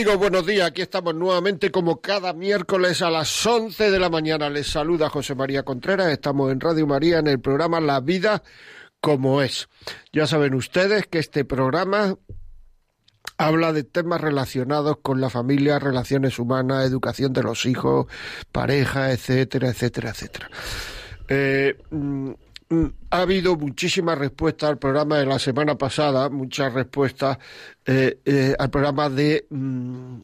Amigos, buenos días. Aquí estamos nuevamente como cada miércoles a las 11 de la mañana. Les saluda José María Contreras. Estamos en Radio María en el programa La Vida como es. Ya saben ustedes que este programa habla de temas relacionados con la familia, relaciones humanas, educación de los hijos, pareja, etcétera, etcétera, etcétera. Eh, mm, ha habido muchísimas respuestas al programa de la semana pasada, muchas respuestas eh, eh, al programa de mm,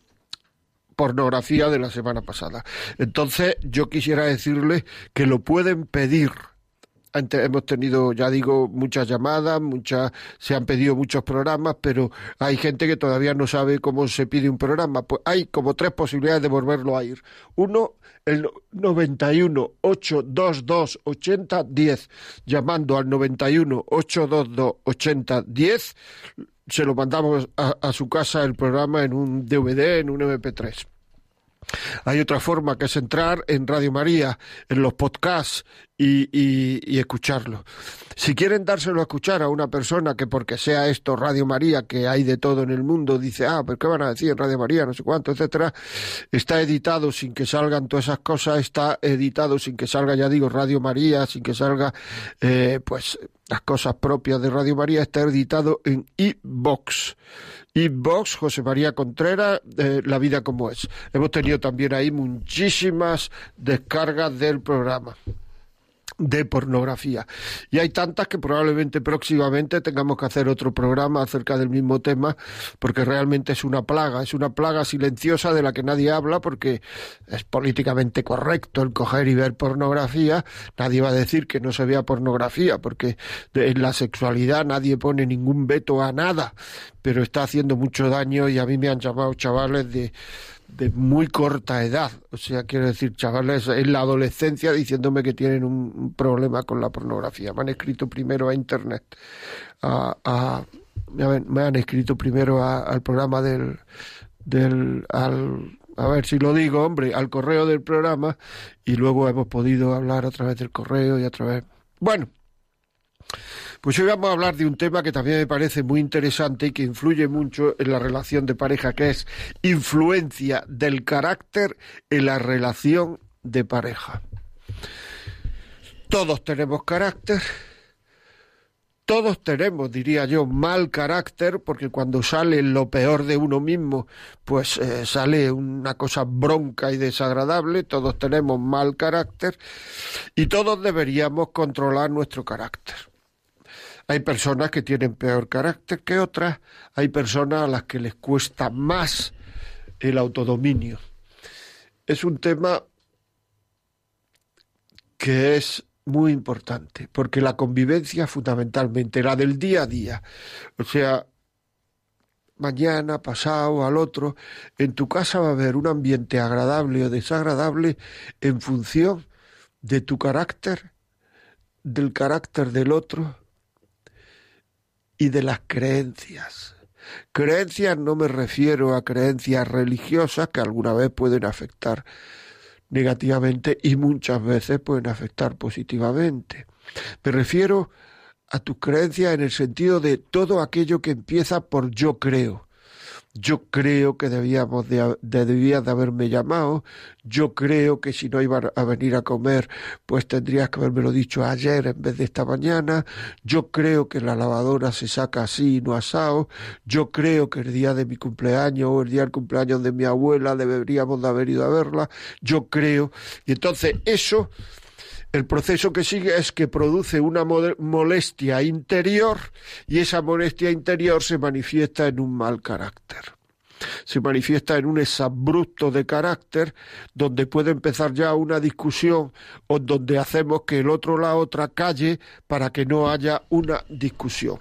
pornografía de la semana pasada. Entonces, yo quisiera decirles que lo pueden pedir hemos tenido, ya digo, muchas llamadas, muchas, se han pedido muchos programas, pero hay gente que todavía no sabe cómo se pide un programa. Pues hay como tres posibilidades de volverlo a ir. Uno, el 91 822 8010, llamando al 91 822 8010, se lo mandamos a su casa el programa en un DVD, en un MP3. Hay otra forma que es entrar en Radio María, en los podcasts y, y, escucharlo. Si quieren dárselo a escuchar a una persona que porque sea esto Radio María, que hay de todo en el mundo, dice, ah, pero ¿qué van a decir Radio María? No sé cuánto, etcétera. Está editado sin que salgan todas esas cosas, está editado sin que salga, ya digo, Radio María, sin que salga, eh, pues, las cosas propias de Radio María, está editado en e-box y Vox, José María Contreras, La vida como es. Hemos tenido también ahí muchísimas descargas del programa de pornografía. Y hay tantas que probablemente próximamente tengamos que hacer otro programa acerca del mismo tema, porque realmente es una plaga, es una plaga silenciosa de la que nadie habla, porque es políticamente correcto el coger y ver pornografía. Nadie va a decir que no se vea pornografía, porque en la sexualidad nadie pone ningún veto a nada, pero está haciendo mucho daño y a mí me han llamado chavales de de muy corta edad. O sea, quiero decir, chavales en la adolescencia diciéndome que tienen un, problema con la pornografía. Me han escrito primero a Internet, a, me, han, escrito primero al programa del, del al, a ver si lo digo, hombre, al correo del programa y luego hemos podido hablar a través del correo y a través... Bueno, pues hoy vamos a hablar de un tema que también me parece muy interesante y que influye mucho en la relación de pareja, que es influencia del carácter en la relación de pareja. Todos tenemos carácter, todos tenemos, diría yo, mal carácter, porque cuando sale lo peor de uno mismo, pues eh, sale una cosa bronca y desagradable, todos tenemos mal carácter y todos deberíamos controlar nuestro carácter. Hay personas que tienen peor carácter que otras, hay personas a las que les cuesta más el autodominio. Es un tema que es muy importante, porque la convivencia fundamentalmente, la del día a día, o sea, mañana, pasado, al otro, en tu casa va a haber un ambiente agradable o desagradable en función de tu carácter, del carácter del otro, y de las creencias. Creencias no me refiero a creencias religiosas que alguna vez pueden afectar negativamente y muchas veces pueden afectar positivamente. Me refiero a tus creencias en el sentido de todo aquello que empieza por yo creo yo creo que debíamos de, debías de haberme llamado, yo creo que si no iba a venir a comer, pues tendrías que haberme lo dicho ayer en vez de esta mañana, yo creo que la lavadora se saca así no asado, yo creo que el día de mi cumpleaños o el día del cumpleaños de mi abuela deberíamos de haber ido a verla, yo creo, y entonces eso el proceso que sigue es que produce una molestia interior y esa molestia interior se manifiesta en un mal carácter. Se manifiesta en un exabrupto de carácter donde puede empezar ya una discusión o donde hacemos que el otro la otra calle para que no haya una discusión.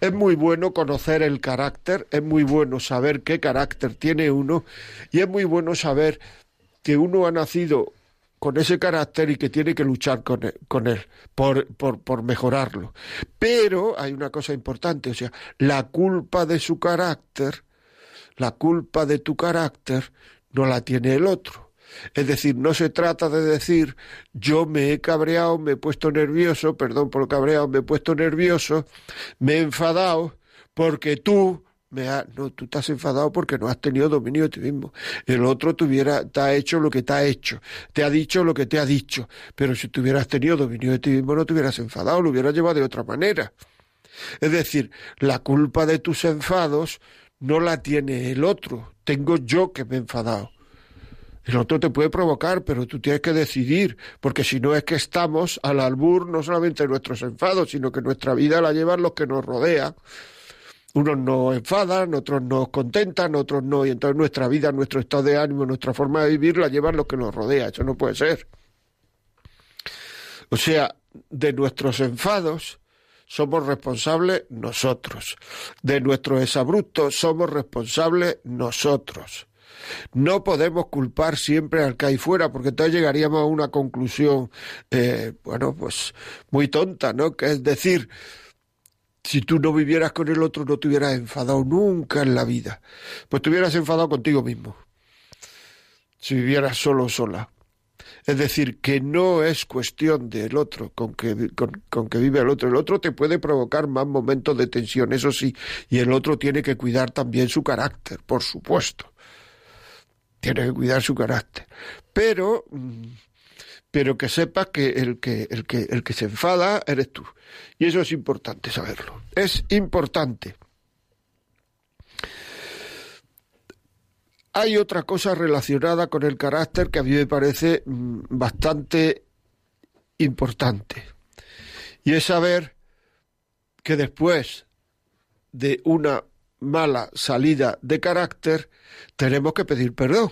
Es muy bueno conocer el carácter, es muy bueno saber qué carácter tiene uno y es muy bueno saber que uno ha nacido con ese carácter y que tiene que luchar con él, con él por, por, por mejorarlo. Pero hay una cosa importante, o sea, la culpa de su carácter, la culpa de tu carácter, no la tiene el otro. Es decir, no se trata de decir yo me he cabreado, me he puesto nervioso, perdón por cabreado, me he puesto nervioso, me he enfadado, porque tú me ha, no, tú estás enfadado porque no has tenido dominio de ti mismo. El otro te, te ha hecho lo que te ha hecho, te ha dicho lo que te ha dicho, pero si tú hubieras tenido dominio de ti mismo no te hubieras enfadado, lo hubieras llevado de otra manera. Es decir, la culpa de tus enfados no la tiene el otro, tengo yo que me he enfadado. El otro te puede provocar, pero tú tienes que decidir, porque si no es que estamos al albur no solamente nuestros enfados, sino que nuestra vida la llevan los que nos rodean. Unos nos enfadan, otros nos contentan, otros no, y entonces nuestra vida, nuestro estado de ánimo, nuestra forma de vivir la llevan los que nos rodean. Eso no puede ser. O sea, de nuestros enfados somos responsables nosotros. De nuestros exabruptos somos responsables nosotros. No podemos culpar siempre al que hay fuera, porque entonces llegaríamos a una conclusión, eh, bueno, pues muy tonta, ¿no? Que es decir, si tú no vivieras con el otro, no te hubieras enfadado nunca en la vida. Pues te hubieras enfadado contigo mismo. Si vivieras solo o sola. Es decir, que no es cuestión del otro, con que, con, con, que vive el otro. El otro te puede provocar más momentos de tensión, eso sí, y el otro tiene que cuidar también su carácter, por supuesto tiene que cuidar su carácter. Pero, mm, pero que sepas que el que, el que el que se enfada eres tú. Y eso es importante saberlo. Es importante. Hay otra cosa relacionada con el carácter que a mí me parece mm, bastante importante. Y es saber que después de una mala salida de carácter, tenemos que pedir perdón.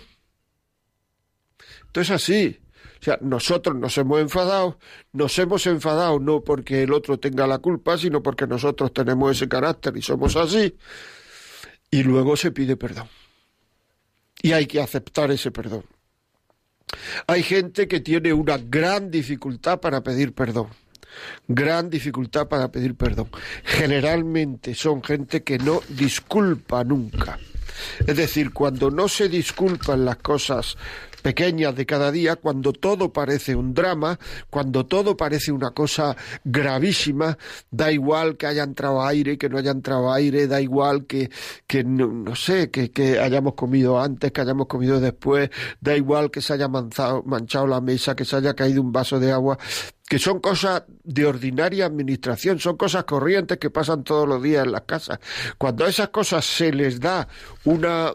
Entonces así, sea, nosotros nos hemos enfadado, nos hemos enfadado no porque el otro tenga la culpa, sino porque nosotros tenemos ese carácter y somos así, y luego se pide perdón. Y hay que aceptar ese perdón. Hay gente que tiene una gran dificultad para pedir perdón gran dificultad para pedir perdón. Generalmente son gente que no disculpa nunca. Es decir, cuando no se disculpan las cosas pequeñas de cada día, cuando todo parece un drama, cuando todo parece una cosa gravísima, da igual que haya entrado aire, que no haya entrado aire, da igual que, que no, sé, que, que, hayamos comido antes, que hayamos comido después, da igual que se haya manchado la mesa, que se haya caído un vaso de agua, que son cosas de ordinaria administración, son cosas corrientes que pasan todos los días en las casas. Cuando a esas cosas se les da una,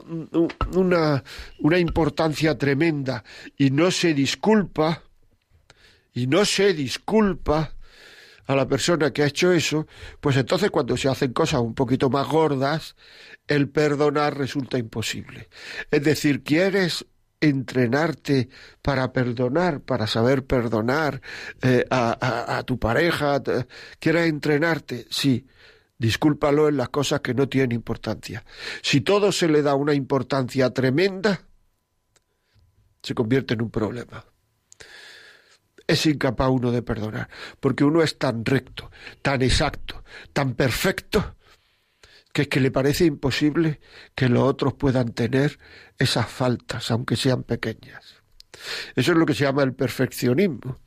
una, una importancia tremenda y no se disculpa, y no se disculpa a la persona que ha hecho eso, pues entonces cuando se hacen cosas un poquito más gordas, el perdonar resulta imposible. Es decir, quieres entrenarte para perdonar, para saber perdonar eh, a, tu pareja, quieres entrenarte, sí, discúlpalo en las cosas que no tienen importancia. Si todo se le da una importancia tremenda, se convierte en un problema. Es incapaz uno de perdonar, porque uno es tan recto, tan exacto, tan perfecto, que es que le parece imposible que los otros puedan tener esas faltas, aunque sean pequeñas. Eso es lo que se llama el perfeccionismo.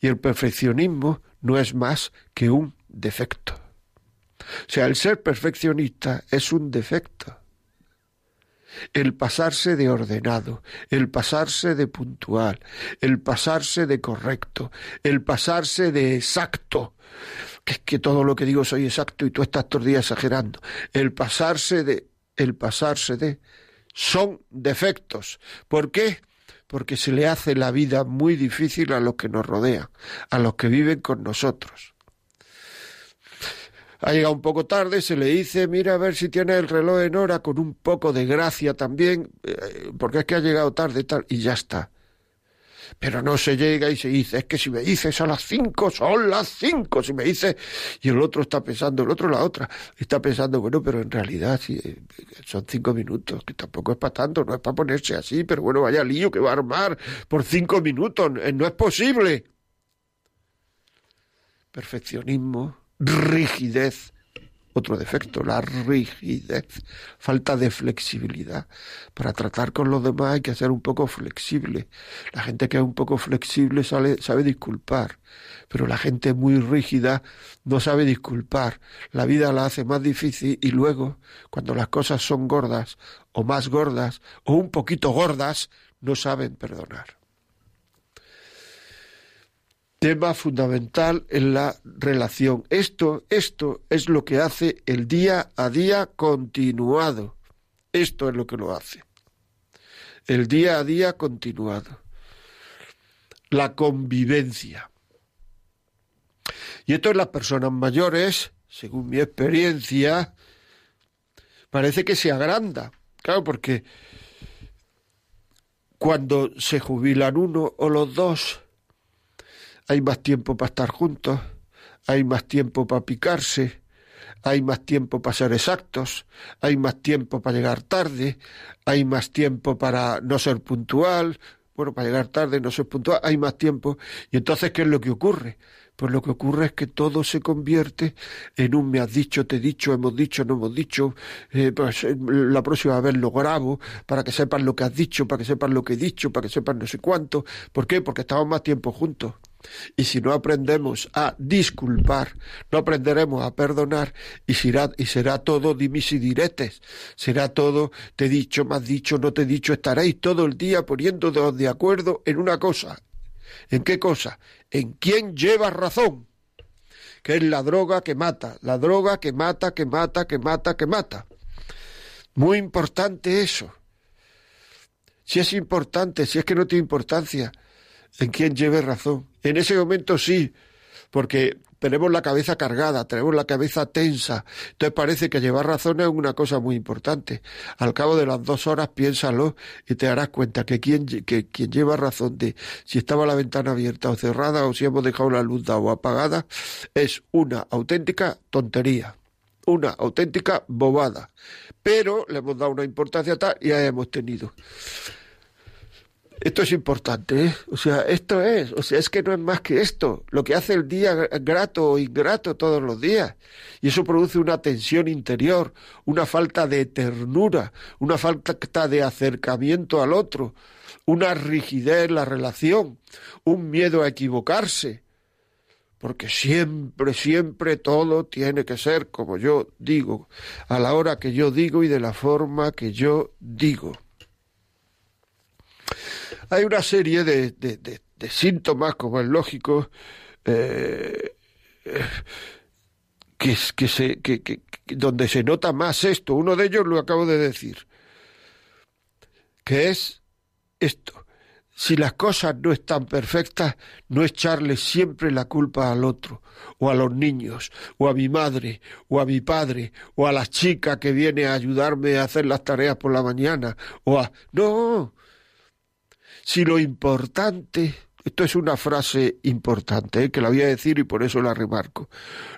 Y el perfeccionismo no es más que un defecto. O sea, el ser perfeccionista es un defecto. El pasarse de ordenado, el pasarse de puntual, el pasarse de correcto, el pasarse de exacto, que es que todo lo que digo soy exacto y tú estás todos días exagerando. El pasarse de, el pasarse de, son defectos. ¿Por qué? Porque se le hace la vida muy difícil a los que nos rodean, a los que viven con nosotros. Ha llegado un poco tarde, se le dice, mira a ver si tiene el reloj en hora, con un poco de gracia también, eh, porque es que ha llegado tarde tal, y ya está. Pero no se llega y se dice, es que si me dices a las cinco, son las cinco. Si me dices, y el otro está pensando, el otro la otra, está pensando, bueno, pero en realidad eh, son cinco minutos, que tampoco es para tanto, no es para ponerse así, pero bueno, vaya lío que va a armar por cinco minutos, eh, no es posible. Perfeccionismo, rigidez, otro defecto, la rigidez, falta de flexibilidad. Para tratar con los demás hay que ser un poco flexible. La gente que es un poco flexible sabe, sabe disculpar, pero la gente muy rígida no sabe disculpar. La vida la hace más difícil y luego, cuando las cosas son gordas o más gordas o un poquito gordas, no saben perdonar tema fundamental en la relación. Esto, esto es lo que hace el día a día continuado. Esto es lo que lo hace. El día a día continuado. La convivencia. Y esto en las personas mayores, según mi experiencia, parece que se agranda. Claro, porque cuando se jubilan uno o los dos, hay más tiempo para estar juntos, hay más tiempo para picarse, hay más tiempo para ser exactos, hay más tiempo para llegar tarde, hay más tiempo para no ser puntual, bueno, para llegar tarde, no ser puntual, hay más tiempo. Y entonces, ¿qué es lo que ocurre? Pues lo que ocurre es que todo se convierte en un me has dicho, te he dicho, hemos dicho, no hemos dicho, eh, pues, eh, la próxima vez lo grabo, para que sepan lo que has dicho, para que sepan lo que he dicho, para que sepan no sé cuánto. ¿Por qué? Porque estamos más tiempo juntos. Y si no aprendemos a disculpar, no aprenderemos a perdonar y será, todo dimis diretes. Será todo te he dicho, has dicho, no te he dicho. Estaréis todo el día poniéndoos de acuerdo en una cosa. ¿En qué cosa? En quién lleva razón. Que es la droga que mata. La droga que mata, que mata, que mata, que mata. Muy importante eso. Si es importante, si es que no tiene importancia en quién lleve razón. En ese momento sí, porque tenemos la cabeza cargada, tenemos la cabeza tensa. Entonces parece que llevar razón es una cosa muy importante. Al cabo de las dos horas piénsalo y te darás cuenta que quien, que quien lleva razón de si estaba la ventana abierta o cerrada o si hemos dejado la luz dada o apagada es una auténtica tontería, una auténtica bobada. Pero le hemos dado una importancia tal y ya hemos tenido. Esto es importante, ¿eh? O sea, esto es, o sea, es que no es más que esto, lo que hace el día grato o ingrato todos los días. Y eso produce una tensión interior, una falta de ternura, una falta de acercamiento al otro, una rigidez en la relación, un miedo a equivocarse. Porque siempre, siempre todo tiene que ser como yo digo, a la hora que yo digo y de la forma que yo digo. Hay una serie de, de, síntomas, como es lógico, eh, que, que, se, que, que, donde se nota más esto. Uno de ellos lo acabo de decir, que es esto. Si las cosas no están perfectas, no echarle siempre la culpa al otro, o a los niños, o a mi madre, o a mi padre, o a la chica que viene a ayudarme a hacer las tareas por la mañana, o a... No, si lo importante, esto es una frase importante, ¿eh? que la voy a decir y por eso la remarco,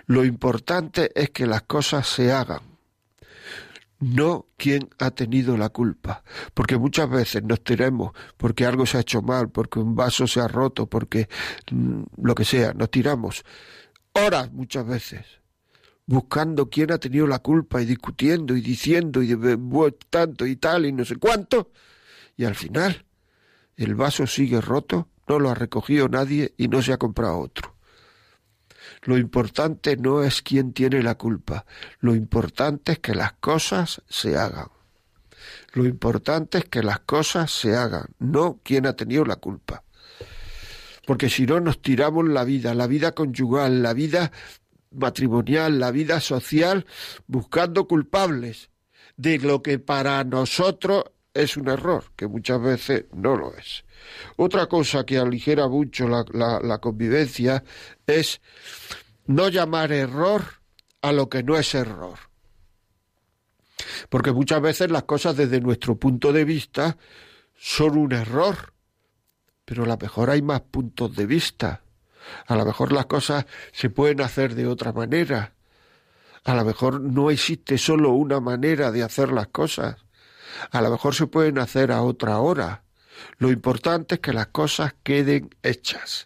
lo importante es que las cosas se hagan, no quien ha tenido la culpa, porque muchas veces nos tiramos porque algo se ha hecho mal, porque un vaso se ha roto, porque mm, lo que sea, nos tiramos horas muchas veces buscando quién ha tenido la culpa y discutiendo y diciendo y de, tanto y tal y no sé cuánto, y al final el vaso sigue roto, no lo ha recogido nadie y no se ha comprado otro. Lo importante no es quién tiene la culpa, lo importante es que las cosas se hagan. Lo importante es que las cosas se hagan, no quién ha tenido la culpa. Porque si no nos tiramos la vida, la vida conyugal, la vida matrimonial, la vida social, buscando culpables de lo que para nosotros es un error, que muchas veces no lo es. Otra cosa que aligera mucho la, la, convivencia es no llamar error a lo que no es error. Porque muchas veces las cosas desde nuestro punto de vista son un error, pero a lo mejor hay más puntos de vista. A lo mejor las cosas se pueden hacer de otra manera. A lo mejor no existe solo una manera de hacer las cosas. A lo mejor se pueden hacer a otra hora. Lo importante es que las cosas queden hechas.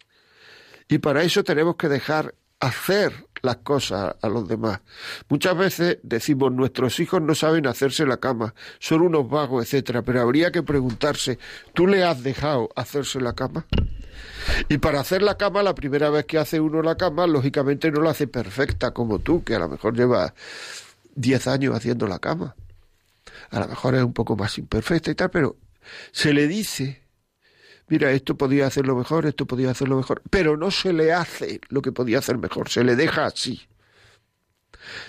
Y para eso tenemos que dejar hacer las cosas a los demás. Muchas veces decimos nuestros hijos no saben hacerse la cama, son unos vagos, etcétera, pero habría que preguntarse, ¿tú le has dejado hacerse la cama? Y para hacer la cama, la primera vez que hace uno la cama, lógicamente no la hace perfecta como tú, que a lo mejor lleva 10 años haciendo la cama. A lo mejor es un poco más imperfecta y tal, pero se le dice mira, esto podía hacerlo mejor, esto podía hacerlo mejor, pero no se le hace lo que podía hacer mejor, se le deja así.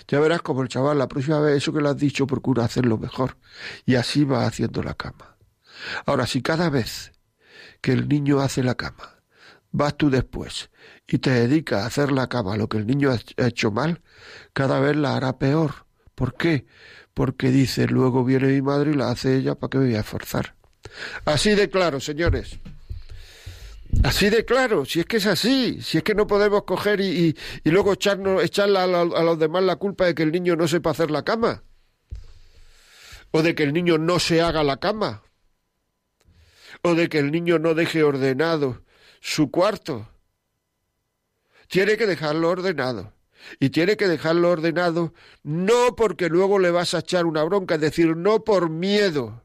Ya verás como el chaval, la próxima vez eso que le has dicho, procura hacerlo mejor. Y así va haciendo la cama. Ahora, si cada vez que el niño hace la cama, vas tú después y te dedicas a hacer la cama lo que el niño ha hecho mal, cada vez la hará peor. ¿Por qué? Porque dice, luego viene mi madre y la hace ella, ¿para qué me voy a esforzar? Así de claro, señores. Así de claro, si es que es así, si es que no podemos coger y, luego echarnos, echarle a, a, los demás la culpa de que el niño no sepa hacer la cama, o de que el niño no se haga la cama, o de que el niño no deje ordenado su cuarto. Tiene que dejarlo ordenado. Y tiene que dejarlo ordenado no porque luego le vas a echar una bronca, es decir, no por miedo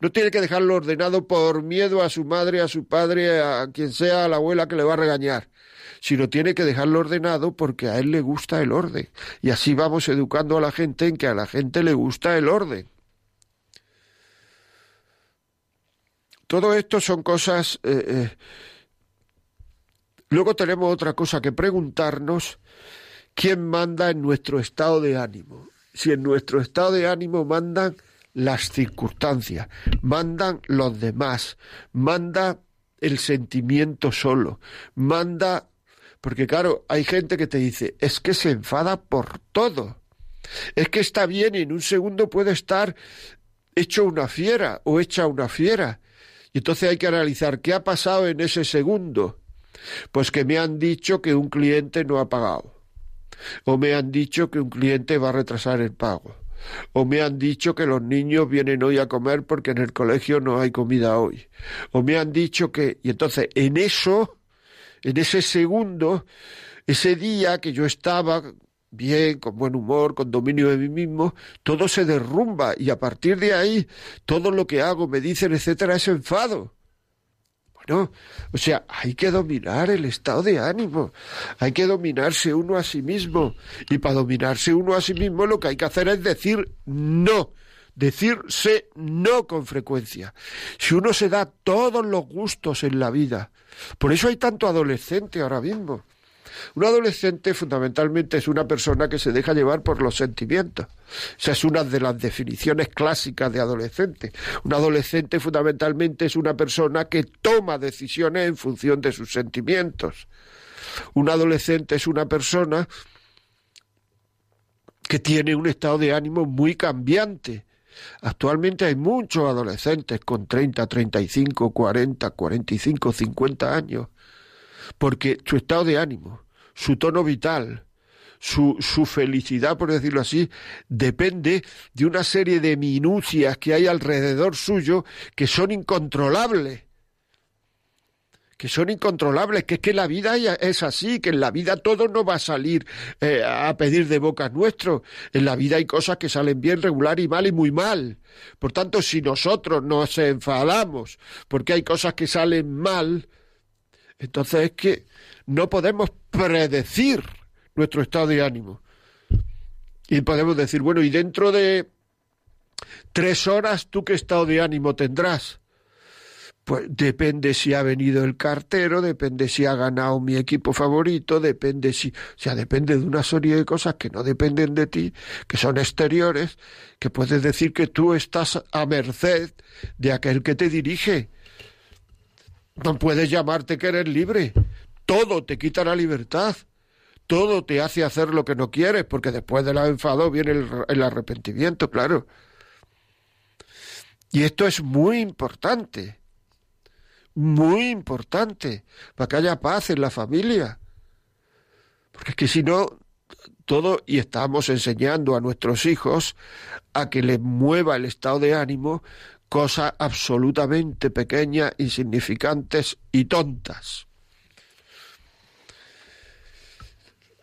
no tiene que dejarlo ordenado por miedo a su madre, a su padre, a quien sea, a la abuela que le va a regañar sino tiene que dejarlo ordenado porque a él le gusta el orden. Y así vamos educando a la gente en que a la gente le gusta el orden. Todo esto son cosas... Eh, eh. Luego tenemos otra cosa que preguntarnos, ¿quién manda en nuestro estado de ánimo? Si en nuestro estado de ánimo mandan las circunstancias, mandan los demás, manda el sentimiento solo, manda... Porque claro, hay gente que te dice, es que se enfada por todo. Es que está bien y en un segundo puede estar hecho una fiera o hecha una fiera. Y entonces hay que analizar qué ha pasado en ese segundo. Pues que me han dicho que un cliente no ha pagado. O me han dicho que un cliente va a retrasar el pago o me han dicho que los niños vienen hoy a comer porque en el colegio no hay comida hoy, o me han dicho que... Y entonces, en eso, en ese segundo, ese día que yo estaba bien, con buen humor, con dominio de mí mismo, todo se derrumba y a partir de ahí todo lo que hago, me dicen, etcétera, es enfado. Bueno, o sea, hay que dominar el estado de ánimo, hay que dominarse uno a sí mismo. Y para dominarse uno a sí mismo lo que hay que hacer es decir no, decirse no con frecuencia. Si uno se da todos los gustos en la vida, por eso hay tanto adolescente ahora mismo. Un adolescente fundamentalmente es una persona que se deja llevar por los sentimientos. Esa es una de las definiciones clásicas de adolescente. Un adolescente fundamentalmente es una persona que toma decisiones en función de sus sentimientos. Un adolescente es una persona que tiene un estado de ánimo muy cambiante. Actualmente hay muchos adolescentes con 30, 35, 40, 45, 50 años, porque su estado de ánimo, su tono vital, su, su, felicidad, por decirlo así, depende de una serie de minucias que hay alrededor suyo que son incontrolables. Que son incontrolables, que es que la vida es así, que en la vida todo no va a salir eh, a pedir de boca nuestro. En la vida hay cosas que salen bien, regular y mal y muy mal. Por tanto, si nosotros nos enfadamos porque hay cosas que salen mal, entonces es que no podemos predecir nuestro estado de ánimo. Y podemos decir, bueno, y dentro de tres horas, ¿tú qué estado de ánimo tendrás? Pues depende si ha venido el cartero, depende si ha ganado mi equipo favorito, depende si, o sea, depende de una serie de cosas que no dependen de ti, que son exteriores, que puedes decir que tú estás a merced de aquel que te dirige. No puedes llamarte que eres libre, todo te quita la libertad, todo te hace hacer lo que no quieres, porque después del enfado viene el, arrepentimiento, claro. Y esto es muy importante. muy importante para que haya paz en la familia. Porque es que si no, todo, y estamos enseñando a nuestros hijos a que les mueva el estado de ánimo cosas absolutamente pequeñas, insignificantes y tontas.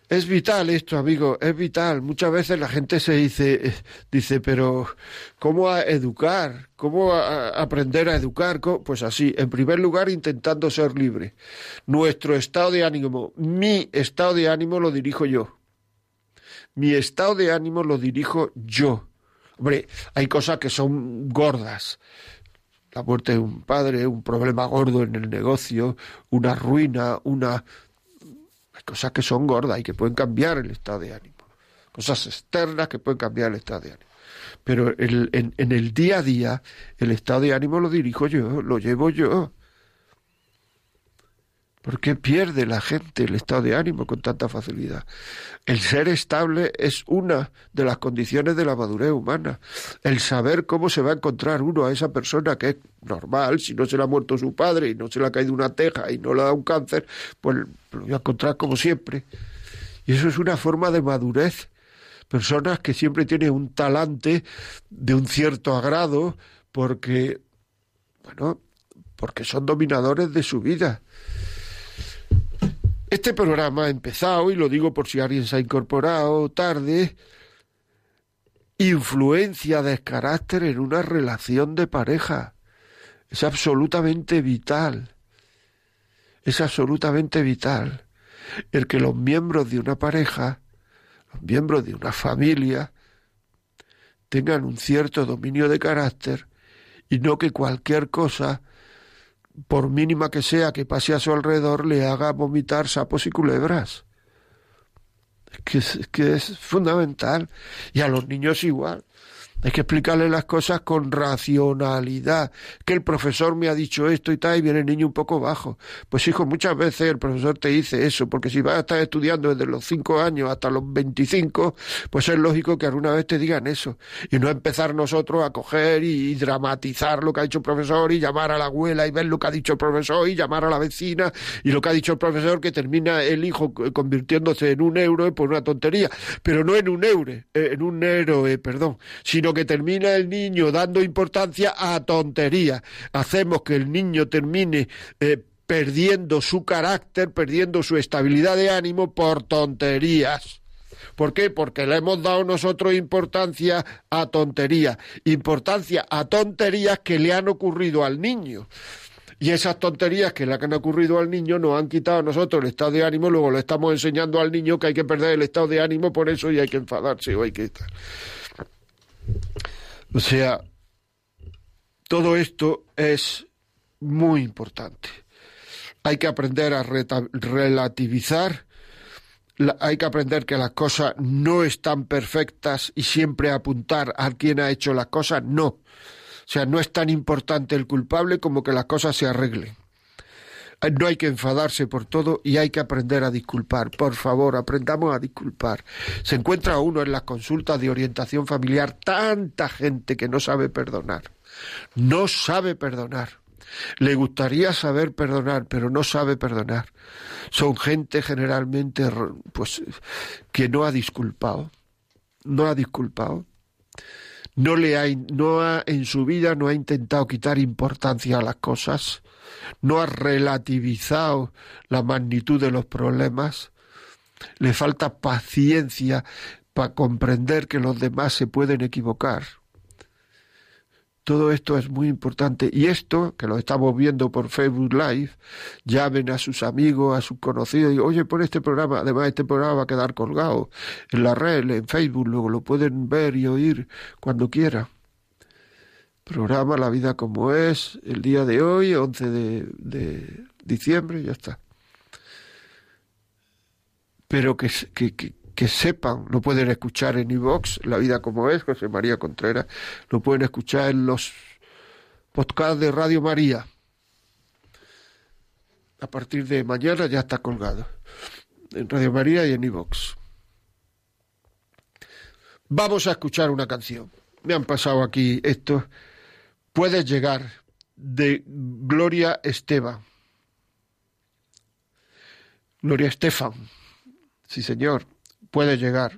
Es vital esto, amigo, es vital. Muchas veces la gente se dice, dice, pero ¿cómo a educar? ¿Cómo aprender a educar? Pues así, en primer lugar, intentando ser libre. Nuestro estado de ánimo, mi estado de ánimo lo dirijo yo. Mi estado de ánimo lo dirijo yo. Hombre, hay cosas que son gordas. La muerte de un padre, un problema gordo en el negocio, una ruina, una cosas que son gordas y que pueden cambiar el estado de ánimo, cosas externas que pueden cambiar el estado de ánimo. Pero en, en el día a día, el estado de ánimo lo dirijo yo, lo llevo yo. ¿Por qué pierde la gente el estado de ánimo con tanta facilidad? El ser estable es una de las condiciones de la madurez humana. El saber cómo se va a encontrar uno a esa persona que es normal, si no se le ha muerto su padre y no se le ha caído una teja y no le ha dado un cáncer, pues lo voy a encontrar como siempre. Y eso es una forma de madurez. Personas que siempre tienen un talante de un cierto agrado porque, bueno, porque son dominadores de su vida este programa ha empezado, y lo digo por si alguien se ha incorporado tarde, influencia de carácter en una relación de pareja. Es absolutamente vital. Es absolutamente vital el que los miembros de una pareja, los miembros de una familia, tengan un cierto dominio de carácter y no que cualquier cosa por mínima que sea que pase a su alrededor, le haga vomitar sapos y culebras. que es, que es fundamental. Y a los niños igual. Hay que explicarle las cosas con racionalidad. Que el profesor me ha dicho esto y tal, y viene el niño un poco bajo. Pues hijo, muchas veces el profesor te dice eso, porque si vas a estar estudiando desde los 5 años hasta los 25, pues es lógico que alguna vez te digan eso. Y no empezar nosotros a coger y, dramatizar lo que ha dicho el profesor y llamar a la abuela y ver lo que ha dicho el profesor y llamar a la vecina y lo que ha dicho el profesor que termina el hijo convirtiéndose en un euro por una tontería. Pero no en un euro, eh, en un héroe, perdón, sino que termina el niño dando importancia a tonterías. Hacemos que el niño termine eh, perdiendo su carácter, perdiendo su estabilidad de ánimo por tonterías. ¿Por qué? Porque le hemos dado nosotros importancia a tonterías, importancia a tonterías que le han ocurrido al niño. Y esas tonterías que le han ocurrido al niño nos han quitado a nosotros el estado de ánimo, luego le estamos enseñando al niño que hay que perder el estado de ánimo por eso y hay que enfadarse o hay que estar. O sea, todo esto es muy importante. Hay que aprender a relativizar, hay que aprender que las cosas no están perfectas y siempre apuntar a quien ha hecho las cosas, no. O sea, no es tan importante el culpable como que las cosas se arreglen. No hay que enfadarse por todo y hay que aprender a disculpar. Por favor, aprendamos a disculpar. Se encuentra uno en las consultas de orientación familiar tanta gente que no sabe perdonar. No sabe perdonar. Le gustaría saber perdonar, pero no sabe perdonar. Son gente generalmente pues que no ha disculpado. No ha disculpado. No le ha, no ha en su vida no ha intentado quitar importancia a las cosas no ha relativizado la magnitud de los problemas, le falta paciencia para comprender que los demás se pueden equivocar. Todo esto es muy importante y esto, que lo estamos viendo por Facebook Live, llamen a sus amigos, a sus conocidos y oye, por este programa, además este programa va a quedar colgado en la red, en Facebook, luego lo pueden ver y oír cuando quieran programa La vida como es, el día de hoy, 11 de, diciembre, ya está. Pero que, que, sepan, lo pueden escuchar en iVox, La vida como es, José María Contreras, lo pueden escuchar en los podcasts de Radio María. A partir de mañana ya está colgado en Radio María y en iVox. Vamos a escuchar una canción. Me han pasado aquí esto puedes llegar de Gloria Esteban. Gloria Estefan. Sí, señor, puede llegar.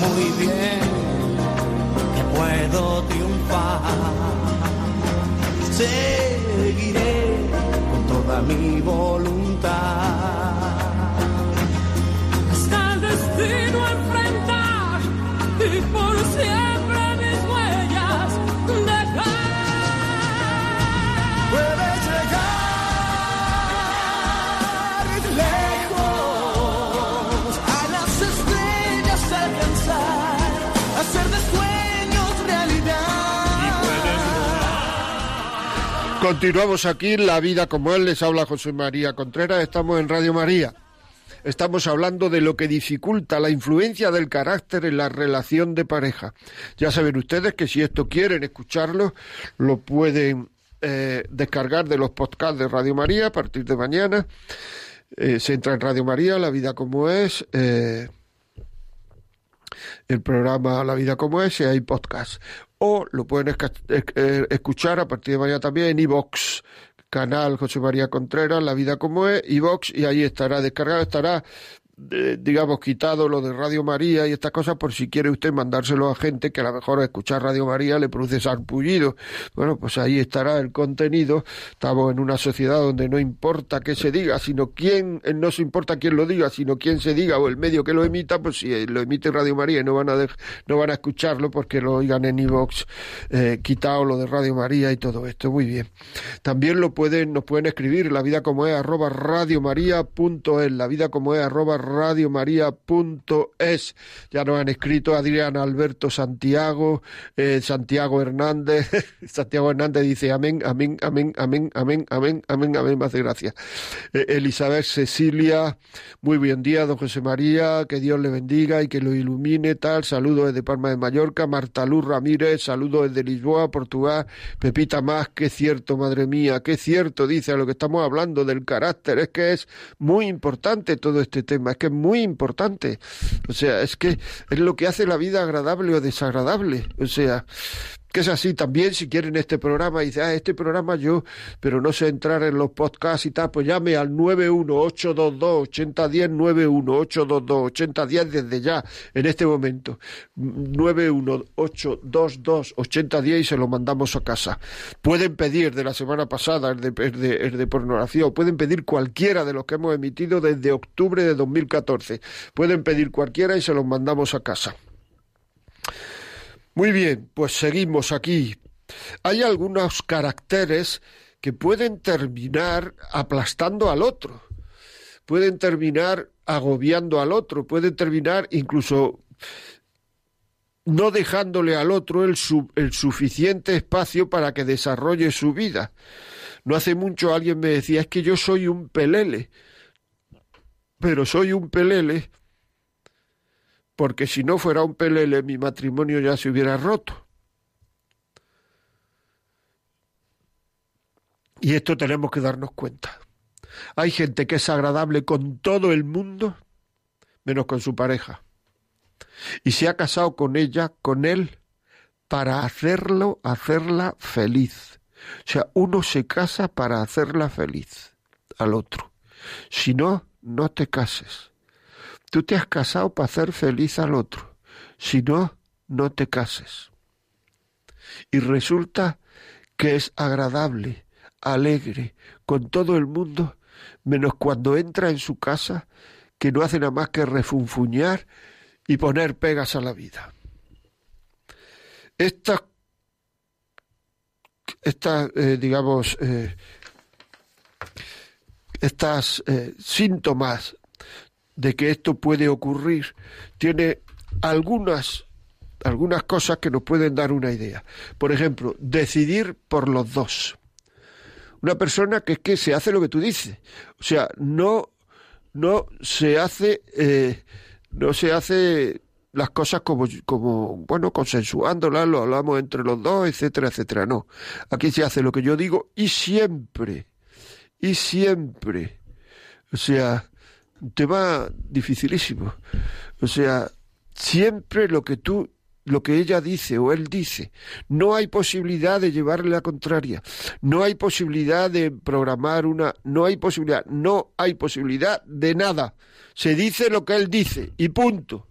Muy bien que puedo triunfar. Seguiré con toda mi voluntad. Continuamos aquí La Vida como Él. Les habla José María Contreras. Estamos en Radio María. Estamos hablando de lo que dificulta la influencia del carácter en la relación de pareja. Ya saben ustedes que si esto quieren escucharlo, lo pueden eh, descargar de los podcasts de Radio María a partir de mañana. Eh, se entra en Radio María, La Vida como es. eh, el programa La Vida como es y hay podcast. O lo pueden eh, escuchar a partir de mañana también en iVox, canal José María Contreras, La Vida como es, iVox, y ahí estará descargado, estará digamos, quitado lo de Radio María y estas cosas por si quiere usted mandárselo a gente que a lo mejor escuchar Radio María le produce sarpullido. Bueno, pues ahí estará el contenido. Estamos en una sociedad donde no importa qué se diga, sino quién, eh, no se importa quién lo diga, sino quién se diga o el medio que lo emita, pues si eh, lo emite Radio María y no van a, no van a escucharlo porque lo oigan en iVox, eh, quitado lo de Radio María y todo esto. Muy bien. También lo pueden, nos pueden escribir la vida como es arroba la vida como es radiomaria.es. Ya nos han escrito Adrián Alberto Santiago, eh, Santiago Hernández. Santiago Hernández dice amén, amén, amén, amén, amén, amén, amén, amén, me hace gracia. Eh, Elizabeth Cecilia, muy buen día, don José María, que Dios le bendiga y que lo ilumine, tal. Saludos desde Palma de Mallorca, Marta Luz Ramírez, saludos desde Lisboa, Portugal. Pepita Más, qué cierto, madre mía, qué cierto, dice a lo que estamos hablando del carácter. Es que es muy importante todo este tema, que es muy importante. O sea, es que es lo que hace la vida agradable o desagradable. O sea, que es así también si quieren este programa y dice ah este programa yo pero no sé entrar en los podcasts y tal pues llame al 918228010 918228010 desde ya en este momento. 918228010 y se lo mandamos a casa. Pueden pedir de la semana pasada el de, el de, el de pornografía o pueden pedir cualquiera de los que hemos emitido desde octubre de 2014 pueden pedir cualquiera y se los mandamos a casa muy bien, pues seguimos aquí. Hay algunos caracteres que pueden terminar aplastando al otro, pueden terminar agobiando al otro, pueden terminar incluso no dejándole al otro el, su- el suficiente espacio para que desarrolle su vida. No hace mucho alguien me decía, es que yo soy un pelele, pero soy un pelele porque si no fuera un pelele mi matrimonio ya se hubiera roto. Y esto tenemos que darnos cuenta. Hay gente que es agradable con todo el mundo, menos con su pareja. Y se ha casado con ella, con él, para hacerlo, hacerla feliz. O sea, uno se casa para hacerla feliz al otro. Si no, no te cases. Tú te has casado para hacer feliz al otro. Si no, no te cases. Y resulta que es agradable, alegre, con todo el mundo, menos cuando entra en su casa, que no hace nada más que refunfuñar y poner pegas a la vida. Estas, estas eh, digamos, eh, estas eh, síntomas de que esto puede ocurrir tiene algunas algunas cosas que nos pueden dar una idea. Por ejemplo, decidir por los dos. Una persona que es que se hace lo que tú dices. O sea, no, no se hace, eh, no se hace las cosas como, como, bueno, consensuándolas, lo hablamos entre los dos, etcétera, etcétera. No. Aquí se hace lo que yo digo y siempre, y siempre. O sea, tema dificilísimo. O sea, siempre lo que tú lo que ella dice o él dice. No hay posibilidad de llevarle la contraria. No hay posibilidad de programar una. No hay posibilidad. No hay posibilidad de nada. Se dice lo que él dice y punto.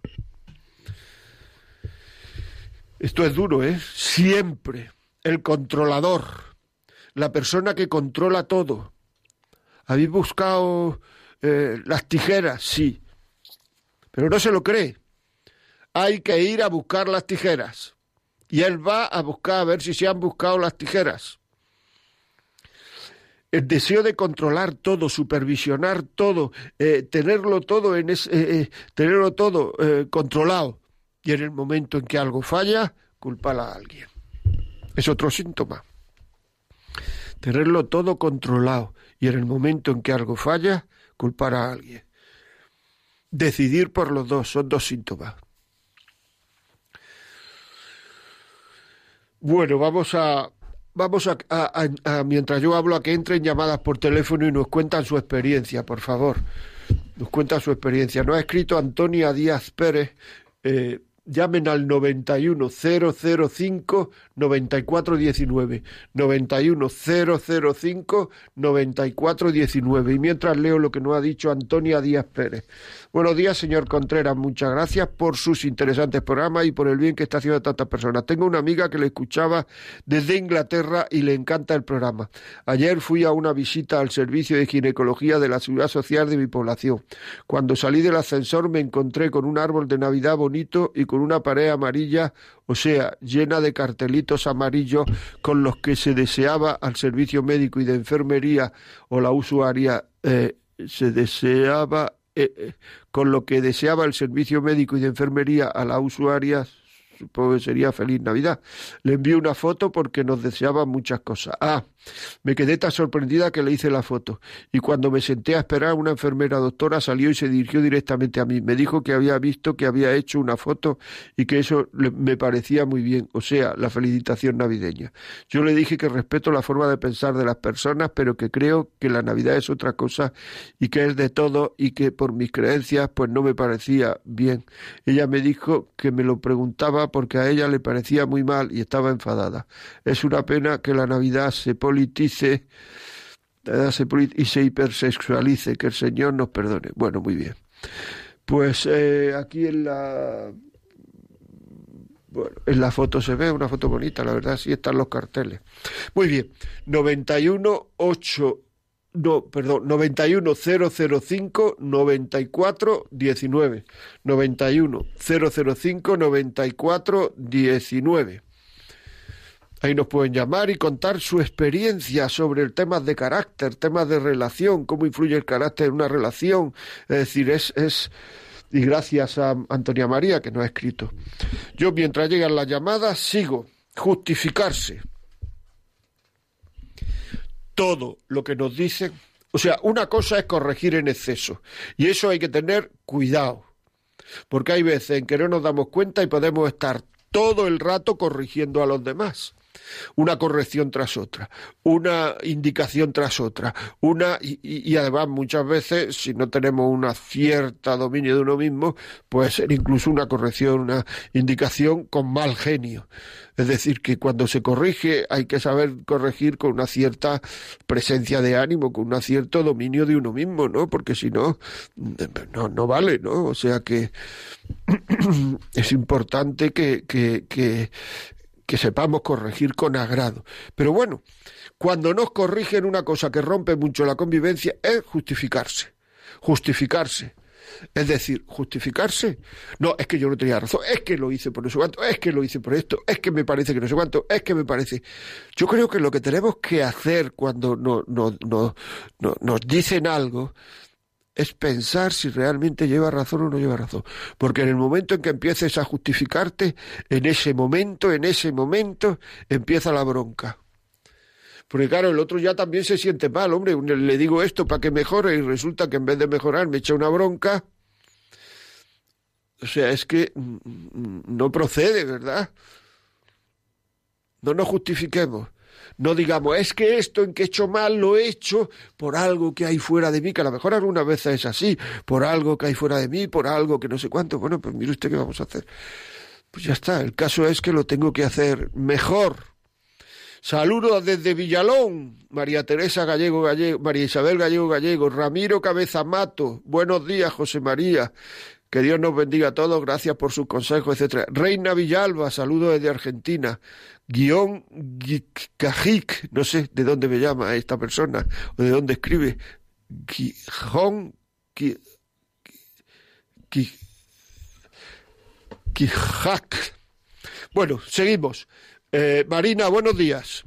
Esto es duro, ¿eh? Siempre. El controlador. La persona que controla todo. ¿Habéis buscado eh, las tijeras? Sí. Pero no se lo cree hay que ir a buscar las tijeras. Y él va a buscar a ver si se han buscado las tijeras. El deseo de controlar todo, supervisionar todo, eh, tenerlo todo en ese, eh, tenerlo todo controlado. Y en el momento en que algo falla, culpar a alguien. Es otro síntoma. Tenerlo todo controlado y en el momento en que algo falla, culpar a alguien. Decidir por los dos son dos síntomas. Bueno, vamos a vamos a, a- mientras yo hablo a que entren llamadas por teléfono y nos cuentan su experiencia, por favor. Nos cuentan su experiencia. Nos ha escrito Antonia Díaz Pérez. eh, llamen al 91 005 9419 91 005 9419 y mientras leo lo que nos ha dicho Antonia Díaz Pérez. Buenos días, señor Contreras. Muchas gracias por sus interesantes programas y por el bien que está haciendo a tantas personas. Tengo una amiga que le escuchaba desde Inglaterra y le encanta el programa. Ayer fui a una visita al servicio de ginecología de la seguridad social de mi población. Cuando salí del ascensor me encontré con un árbol de Navidad bonito y con una pared amarilla, o sea, llena de cartelitos amarillos con los que se deseaba al servicio médico y de enfermería o la usuaria eh, se deseaba eh, eh, con lo que deseaba el servicio médico y de enfermería a la usuaria supongo que sería feliz Navidad. Le envié una foto porque nos deseaba muchas cosas. Ah, me quedé tan sorprendida que le hice la foto. Y cuando me senté a esperar, una enfermera doctora salió y se dirigió directamente a mí. Me dijo que había visto que había hecho una foto y que eso me parecía muy bien, o sea, la felicitación navideña. Yo le dije que respeto la forma de pensar de las personas, pero que creo que la Navidad es otra cosa y que es de todo y que por mis creencias pues no me parecía bien. Ella me dijo que me lo preguntaba porque a ella le parecía muy mal y estaba enfadada. Es una pena que la Navidad se politice eh, y se hipersexualice, que el Señor nos perdone. Bueno, muy bien. Pues eh, aquí en la en la foto se ve una foto bonita, la verdad, sí están los carteles. Muy bien, 91 8 no, perdón, 91 005 94 19. 91 005 94 19. Ahí nos pueden llamar y contar su experiencia sobre el temas de carácter, temas de relación, cómo influye el carácter en una relación. Es decir, es, es y gracias a Antonia María que nos ha escrito. Yo mientras llegan las llamadas sigo justificarse todo lo que nos dicen. O sea, una cosa es corregir en exceso y eso hay que tener cuidado, porque hay veces en que no nos damos cuenta y podemos estar todo el rato corrigiendo a los demás una corrección tras otra, una indicación tras otra, una y, además muchas veces si no tenemos una cierta dominio de uno mismo, puede ser incluso una corrección, una indicación con mal genio. Es decir, que cuando se corrige hay que saber corregir con una cierta presencia de ánimo, con un cierto dominio de uno mismo, ¿no? Porque si no, no, no vale, ¿no? O sea que es importante que, que, que sepamos corregir con agrado. Pero bueno, cuando nos corrigen una cosa que rompe mucho la convivencia es justificarse. Justificarse. Es decir, justificarse. No, es que yo no tenía razón, es que lo hice por no sé cuánto, es que lo hice por esto, es que me parece que no sé cuánto, es que me parece. Yo creo que lo que tenemos que hacer cuando no, no, no, no- nos dicen algo es pensar si realmente lleva razón o no lleva razón. Porque en el momento en que empieces a justificarte, en ese momento, en ese momento, empieza la bronca. Porque claro, el otro ya también se siente mal, hombre, le digo esto para que mejore y resulta que en vez de mejorar me echa una bronca. O sea, es que mm, mm, no procede, ¿verdad? No nos justifiquemos. No digamos, es que esto en que he hecho mal lo he hecho por algo que hay fuera de mí, que a lo mejor algunas veces es así, por algo que hay fuera de mí, por algo que no sé cuánto. Bueno, pues mire usted qué vamos a hacer. Pues ya está, el caso es que lo tengo que hacer mejor. Saludos desde Villalón, María Teresa Gallego Gallego, María Isabel Gallego Gallego, Ramiro Cabeza Mato, buenos días José María, que Dios nos bendiga a todos, gracias por sus consejos, etcétera. Reina Villalba, saludos desde Argentina. Guión Cajic, no sé de dónde me llama esta persona, o de dónde escribe. Gijón, Quijac. Bueno, seguimos. Eh, Marina, buenos días.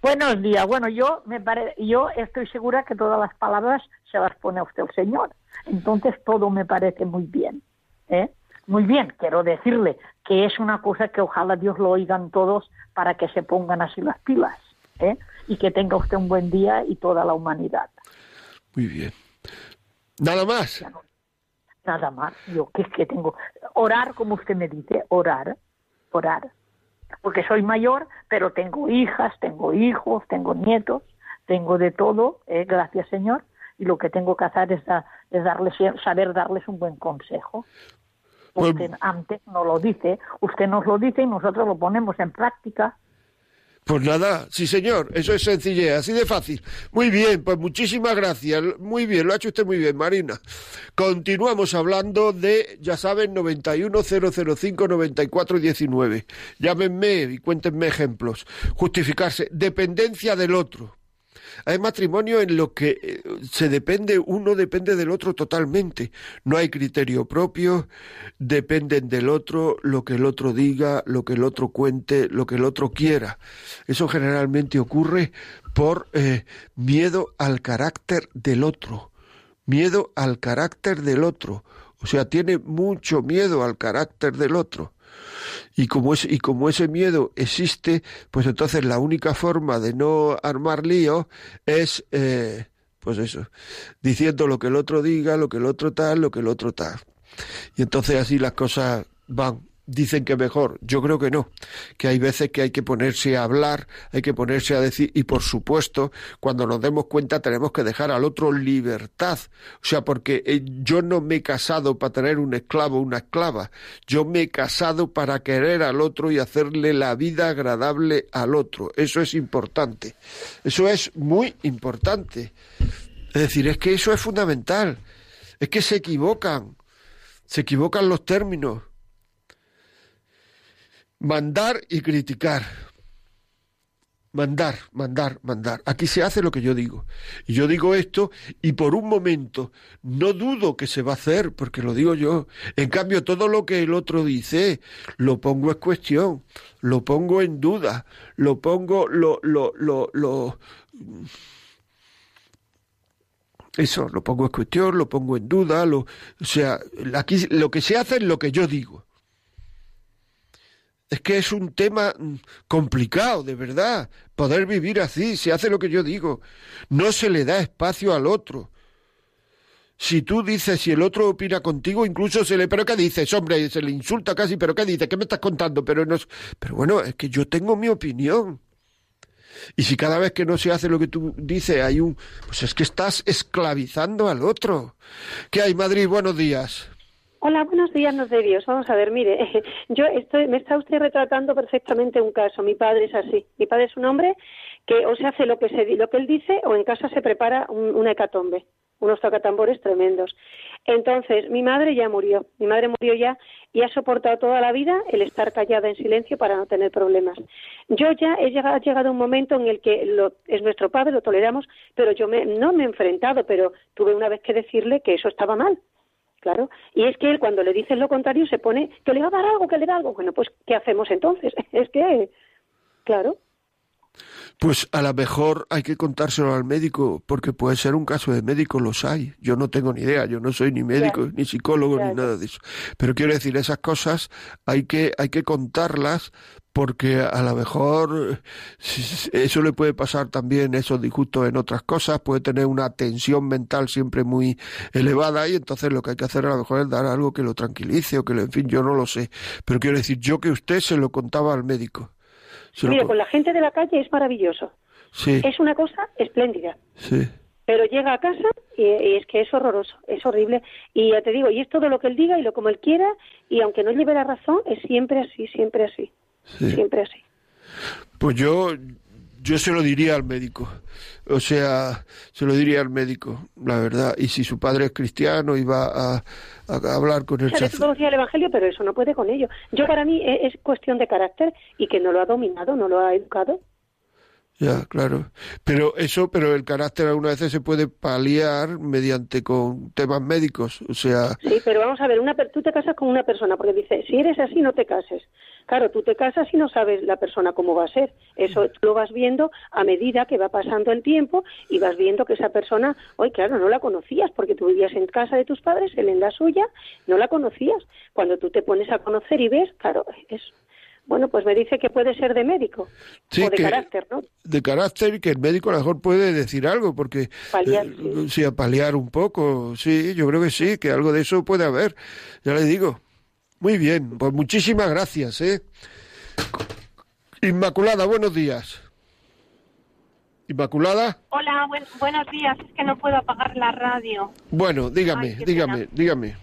Buenos días. Bueno, yo me pare... yo estoy segura que todas las palabras se las pone usted el Señor. Entonces todo me parece muy bien. ¿eh? Muy bien, quiero decirle que es una cosa que ojalá Dios lo oigan todos para que se pongan así las pilas. ¿eh? Y que tenga usted un buen día y toda la humanidad. Muy bien. Nada más. Nada más. Yo que es que tengo orar, como usted me dice, orar, orar. Porque soy mayor, pero tengo hijas, tengo hijos, tengo nietos, tengo de todo, ¿eh? gracias Señor. Y lo que tengo que hacer es, da- es darles, saber darles un buen consejo. Pues- Usted antes no lo dice, usted nos lo dice y nosotros lo ponemos en práctica. Pues nada, sí señor, eso es sencillez, así de fácil. Muy bien, pues muchísimas gracias, muy bien, lo ha hecho usted muy bien, Marina. Continuamos hablando de, ya saben, 910059419. Llámenme y cuéntenme ejemplos. Justificarse, dependencia del otro. Hay matrimonio en lo que eh, se depende, uno depende del otro totalmente. No hay criterio propio, dependen del otro, lo que el otro diga, lo que el otro cuente, lo que el otro quiera. Eso generalmente ocurre por eh, miedo al carácter del otro. Miedo al carácter del otro. O sea, tiene mucho miedo al carácter del otro. Y como, es, y como ese miedo existe, pues entonces la única forma de no armar lío es, eh, pues eso, diciendo lo que el otro diga, lo que el otro tal, lo que el otro tal. Y entonces así las cosas van. Dicen que mejor, yo creo que no, que hay veces que hay que ponerse a hablar, hay que ponerse a decir, y por supuesto, cuando nos demos cuenta tenemos que dejar al otro libertad. O sea, porque eh, yo no me he casado para tener un esclavo o una esclava, yo me he casado para querer al otro y hacerle la vida agradable al otro. Eso es importante, eso es muy importante. Es decir, es que eso es fundamental, es que se equivocan, se equivocan los términos mandar y criticar. Mandar, mandar, mandar. Aquí se hace lo que yo digo. Y yo digo esto y por un momento no dudo que se va a hacer, porque lo digo yo. En cambio, todo lo que el otro dice lo pongo en cuestión, lo pongo en duda, lo pongo, lo, lo, lo, lo... Eso, lo pongo en cuestión, lo pongo en duda, lo, o sea, aquí lo que se hace es lo que yo digo. Es que es un tema mm, complicado, de verdad. Poder vivir así, se hace lo que yo digo. No se le da espacio al otro. Si tú dices, si el otro opina contigo, incluso se le, pero ¿qué dices, hombre? Se le insulta casi, pero ¿qué dices? ¿Qué me estás contando? Pero no, pero bueno, es que yo tengo mi opinión. Y si cada vez que no se hace lo que tú dices hay un, pues es que estás esclavizando al otro. ¿Qué hay, Madrid? Buenos días. Hola, buenos días, nos de Dios. Vamos a ver, mire, yo estoy, me está usted retratando perfectamente un caso. Mi padre es así. Mi padre es un hombre que o se hace lo que se lo que él dice o en casa se prepara un- una hecatombe, unos tocatambores tremendos. Entonces, mi madre ya murió. Mi madre murió ya y ha soportado toda la vida el estar callada en silencio para no tener problemas. Yo ya he llegado, ha llegado un momento en el que lo- es nuestro padre, lo toleramos, pero yo me- no me he enfrentado, pero tuve una vez que decirle que eso estaba mal. Claro, y es que él cuando le dices lo contrario se pone que le va a dar algo, que le da algo. Bueno, pues ¿qué hacemos entonces? Es que, claro, Pues a lo mejor hay que contárselo al médico, porque puede ser un caso de médico, los hay. Yo no tengo ni idea, yo no soy ni médico, ni psicólogo, ni nada de eso. Pero quiero decir, esas cosas hay que, hay que contarlas porque a lo mejor eso le puede pasar también, esos disgustos en otras cosas, puede tener una tensión mental siempre muy elevada y entonces lo que hay que hacer a lo mejor es dar algo que lo tranquilice o que, lo, en fin, yo no lo sé. Pero quiero decir, yo que usted se lo contaba al médico. Se lo con- con la gente de la calle es maravilloso. Sí, Es una cosa espléndida. sí. Pero llega a casa y, y es que es horroroso, es horrible. Y ya te digo, y es todo lo que él diga y lo como él quiera, y aunque no lleve la razón, es siempre así, siempre así, Sí. siempre así. Pues yo, yo se lo diría al médico. O sea, se lo diría al médico, la verdad. Y si su padre es cristiano y va a, a hablar con el sacerdote. conocía el Evangelio, pero eso no puede con ello. Yo para mí e- es cuestión de carácter y que no lo ha dominado, no lo ha educado. Ya, claro. Pero eso, pero el carácter algunas veces se puede paliar mediante con temas médicos. O sea, Sí, pero vamos a ver, una, tú te casas con una persona, porque dice, si eres así, no te cases. Claro, tú te casas y no sabes la persona cómo va a ser. Eso tú lo vas viendo a medida que va pasando el tiempo y vas viendo que esa persona, hoy claro, no la conocías porque tú vivías en casa de tus padres, él en la suya, no la conocías. Cuando tú te pones a conocer y ves, claro, es... Bueno, pues me dice que puede ser de médico Sí, o de que- carácter, ¿no? de carácter y que el médico a lo mejor puede decir algo, porque Paliar, eh, sí. sí, a paliar un poco, sí, yo creo que sí, que algo de eso puede haber, ya le digo. Muy bien, pues muchísimas gracias, ¿eh? Inmaculada, buenos días. Inmaculada, Hola, buen- buenos días. Es que no puedo apagar la radio. bueno, dígame, Ay, dígame, pena. dígame.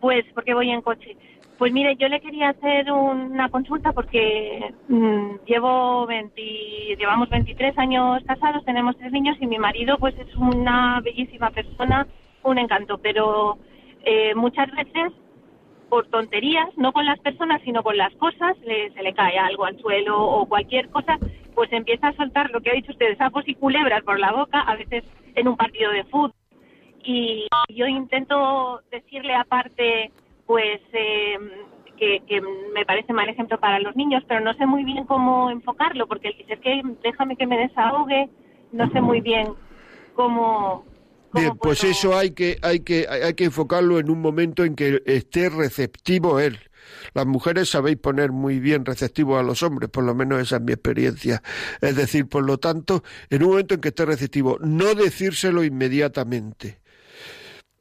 Pues porque voy en coche. Pues mire, yo le quería hacer una consulta porque mm, llevo 20, llevamos 23 años casados, tenemos tres niños y mi marido pues es una bellísima persona, un encanto, pero eh, muchas veces por tonterías, no con las personas, sino con las cosas, le- se le cae algo al suelo o cualquier cosa, pues empieza a soltar lo que ha dicho usted, sapos y culebras por la boca, a veces en un partido de fútbol. Y yo intento decirle aparte, pues, eh, que, que me parece mal ejemplo para los niños, pero no sé muy bien cómo enfocarlo, porque él dice, es que déjame que me desahogue, no sé muy bien cómo... Bien, pues puedo- eso hay que, hay que, hay que enfocarlo en un momento en que esté receptivo él. Las mujeres sabéis poner muy bien receptivo a los hombres, por lo menos esa es mi experiencia. Es decir, por lo tanto, en un momento en que esté receptivo, no decírselo inmediatamente.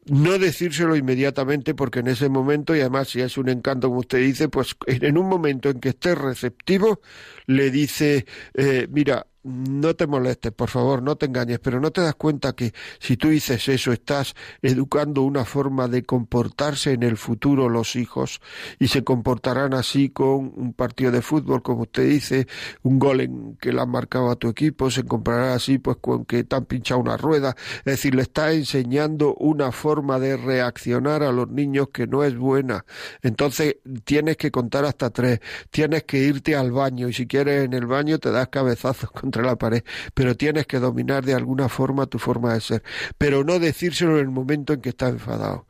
No decírselo inmediatamente porque en ese momento, y además si es un encanto como usted dice, pues en un momento en que esté receptivo, le dice, eh, mira, no te molestes, por favor, no te engañes, pero no te das cuenta que si tú dices eso, estás educando una forma de comportarse en el futuro los hijos y se comportarán así con un partido de fútbol, como usted dice, un gol en que le han marcado a tu equipo, se comparará así pues con que te han pinchado una rueda, es decir, le está enseñando una forma de reaccionar a los niños que no es buena. Entonces tienes que contar hasta tres, tienes que irte al baño y si quieres en el baño te das cabezazos la pared, pero tienes que dominar de alguna forma tu forma de ser, pero no decírselo en el momento en que estás enfadado,